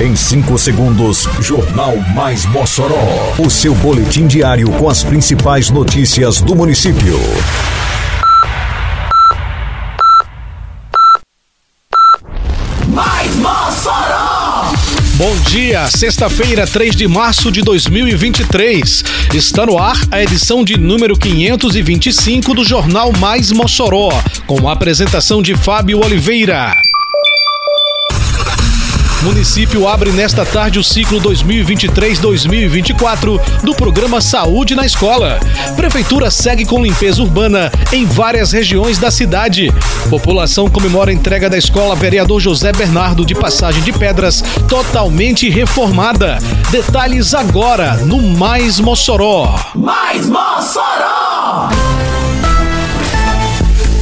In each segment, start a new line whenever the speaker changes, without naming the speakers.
Em 5 segundos, Jornal Mais Mossoró. O seu boletim diário com as principais notícias do município.
Mais Mossoró!
Bom dia, sexta-feira, 3 de março de 2023. Está no ar a edição de número 525 do Jornal Mais Mossoró, com a apresentação de Fábio Oliveira. Município abre nesta tarde o ciclo 2023-2024 do programa Saúde na Escola. Prefeitura segue com limpeza urbana em várias regiões da cidade. População comemora a entrega da escola Vereador José Bernardo de Passagem de Pedras, totalmente reformada. Detalhes agora no Mais Mossoró.
Mais Mossoró!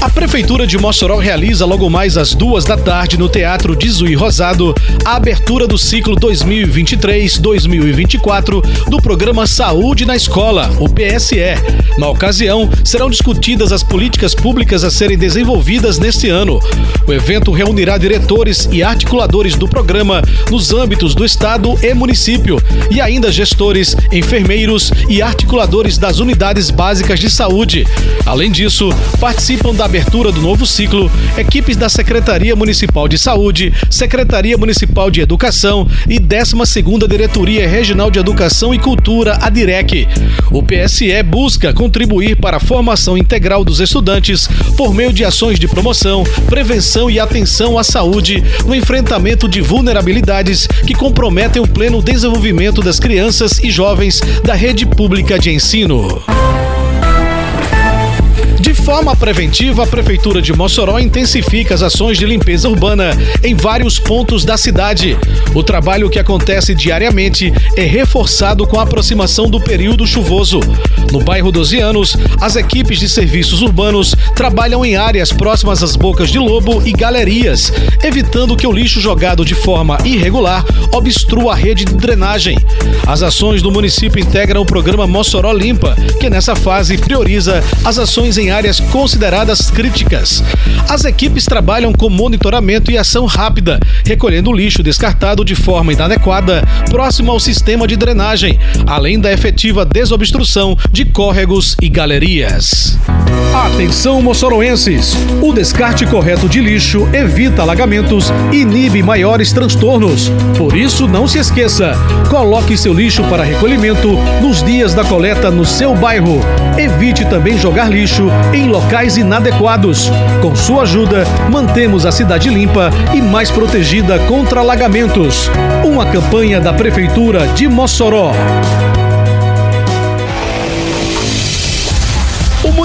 A Prefeitura de Mossoró realiza logo mais às duas da tarde no Teatro de Zui Rosado a abertura do ciclo 2023-2024 do programa Saúde na Escola, o PSE. Na ocasião, serão discutidas as políticas públicas a serem desenvolvidas neste ano. O evento reunirá diretores e articuladores do programa nos âmbitos do Estado e município, e ainda gestores, enfermeiros e articuladores das unidades básicas de saúde. Além disso, participam da abertura do novo ciclo, equipes da Secretaria Municipal de Saúde, Secretaria Municipal de Educação e 12ª Diretoria Regional de Educação e Cultura, a DIREC. O PSE busca contribuir para a formação integral dos estudantes por meio de ações de promoção, prevenção e atenção à saúde no enfrentamento de vulnerabilidades que comprometem o pleno desenvolvimento das crianças e jovens da rede pública de ensino. Forma preventiva, a Prefeitura de Mossoró intensifica as ações de limpeza urbana em vários pontos da cidade. O trabalho que acontece diariamente é reforçado com a aproximação do período chuvoso. No bairro 12 anos, as equipes de serviços urbanos trabalham em áreas próximas às bocas de lobo e galerias, evitando que o lixo jogado de forma irregular obstrua a rede de drenagem. As ações do município integram o programa Mossoró Limpa, que nessa fase prioriza as ações em áreas consideradas críticas. As equipes trabalham com monitoramento e ação rápida, recolhendo o lixo descartado de forma inadequada próximo ao sistema de drenagem, além da efetiva desobstrução de córregos e galerias. Atenção, moçoroenses! O descarte correto de lixo evita alagamentos e inibe maiores transtornos. Por isso, não se esqueça: coloque seu lixo para recolhimento nos dias da coleta no seu bairro. Evite também jogar lixo em locais inadequados. Com sua ajuda, mantemos a cidade limpa e mais protegida contra alagamentos. Uma campanha da Prefeitura de Mossoró.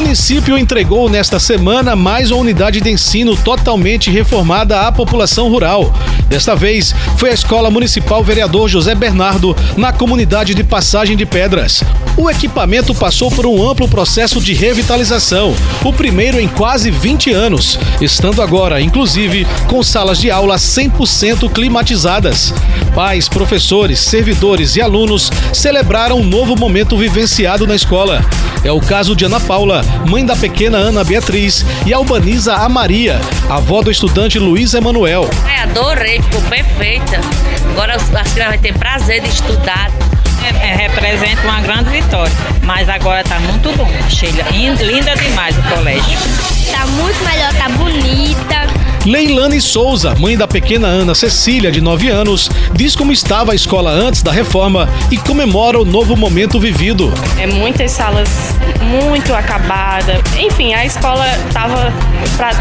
Município entregou nesta semana mais uma unidade de ensino totalmente reformada à população rural. Desta vez, foi a Escola Municipal Vereador José Bernardo, na comunidade de Passagem de Pedras. O equipamento passou por um amplo processo de revitalização, o primeiro em quase 20 anos, estando agora, inclusive, com salas de aula 100% climatizadas. Pais, professores, servidores e alunos celebraram um novo momento vivenciado na escola. É o caso de Ana Paula, mãe da pequena Ana Beatriz, e albaniza a Maria, avó do estudante Luiz Emanuel.
Ai, adorei, ficou perfeita. Agora as crianças vão ter prazer de estudar.
É, é, representa uma grande vitória. Mas agora tá muito bom, Sheila. Linda demais o colégio.
Tá muito melhor, tá bonita.
Leilane Souza, mãe da pequena Ana Cecília, de 9 anos, diz como estava a escola antes da reforma e comemora o novo momento vivido.
É muitas salas muito acabada. Enfim, a escola estava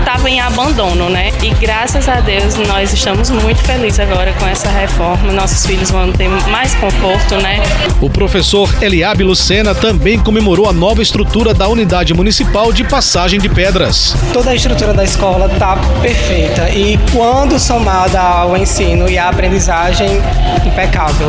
tava em abandono, né? E graças a Deus nós estamos muito felizes agora com essa reforma. Nossos filhos vão ter mais conforto, né?
O professor Eliabe Lucena também comemorou a nova estrutura da unidade municipal de Passagem de Pedras.
Toda a estrutura da escola está perfeita e quando somada ao ensino e à aprendizagem, impecável.